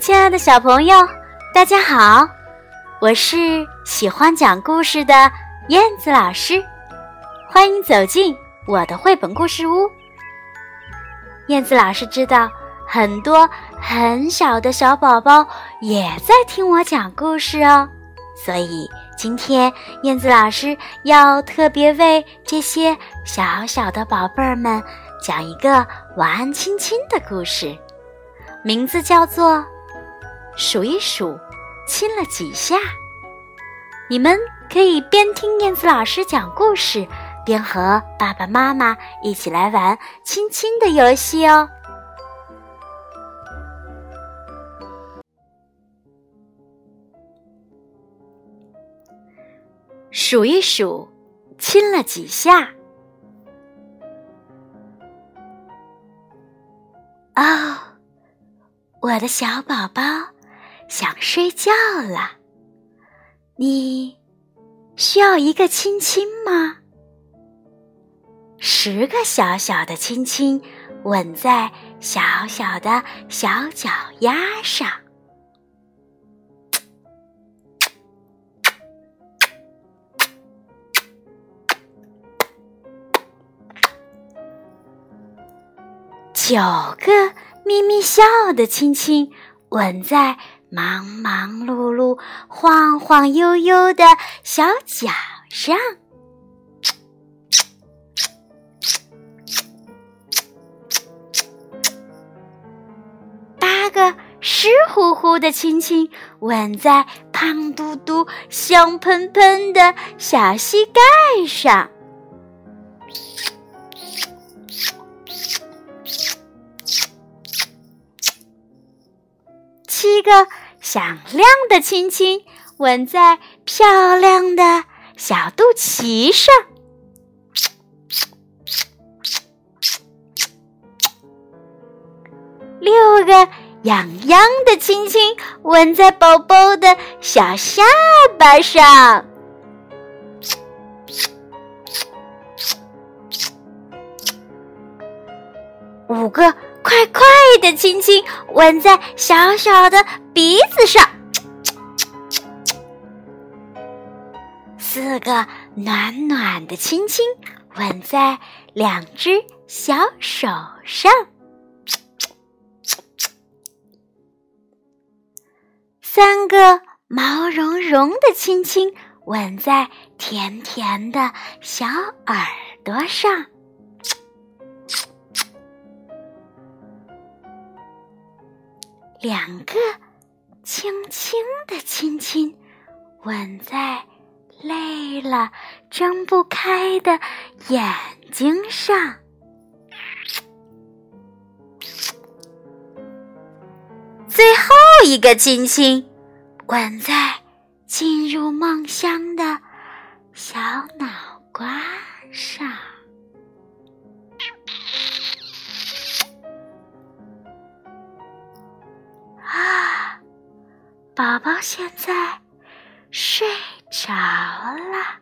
亲爱的小朋友，大家好！我是喜欢讲故事的燕子老师，欢迎走进我的绘本故事屋。燕子老师知道很多很小的小宝宝也在听我讲故事哦，所以今天燕子老师要特别为这些小小的宝贝儿们讲一个晚安亲亲的故事，名字叫做。数一数，亲了几下？你们可以边听燕子老师讲故事，边和爸爸妈妈一起来玩亲亲的游戏哦。数一数，亲了几下？哦，我的小宝宝。想睡觉了，你需要一个亲亲吗？十个小小的亲亲吻在小小的小脚丫上，九个咪咪笑的亲亲吻在。忙忙碌碌、晃晃悠悠的小脚上，八个湿乎乎的亲亲吻在胖嘟嘟、香喷喷的小膝盖上，七个。响亮的亲亲吻在漂亮的小肚脐上，六个痒痒的亲亲吻在宝宝的小下巴上，五个。快快的亲亲吻在小小的鼻子上，四个暖暖的亲亲吻在两只小手上，三个毛茸茸的亲亲吻在甜甜的小耳朵上。两个轻轻的亲亲，吻在累了睁不开的眼睛上。最后一个亲亲，吻在进入梦乡的小脑瓜上。宝宝现在睡着了，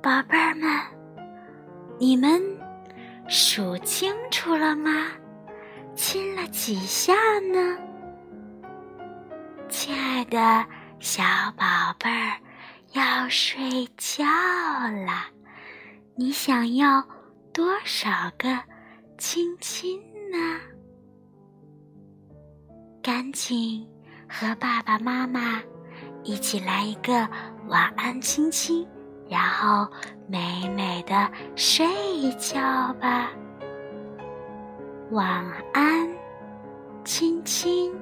宝贝儿们，你们数清楚了吗？亲了几下呢？亲爱的小宝贝儿。要睡觉了，你想要多少个亲亲呢？赶紧和爸爸妈妈一起来一个晚安亲亲，然后美美的睡一觉吧。晚安，亲亲。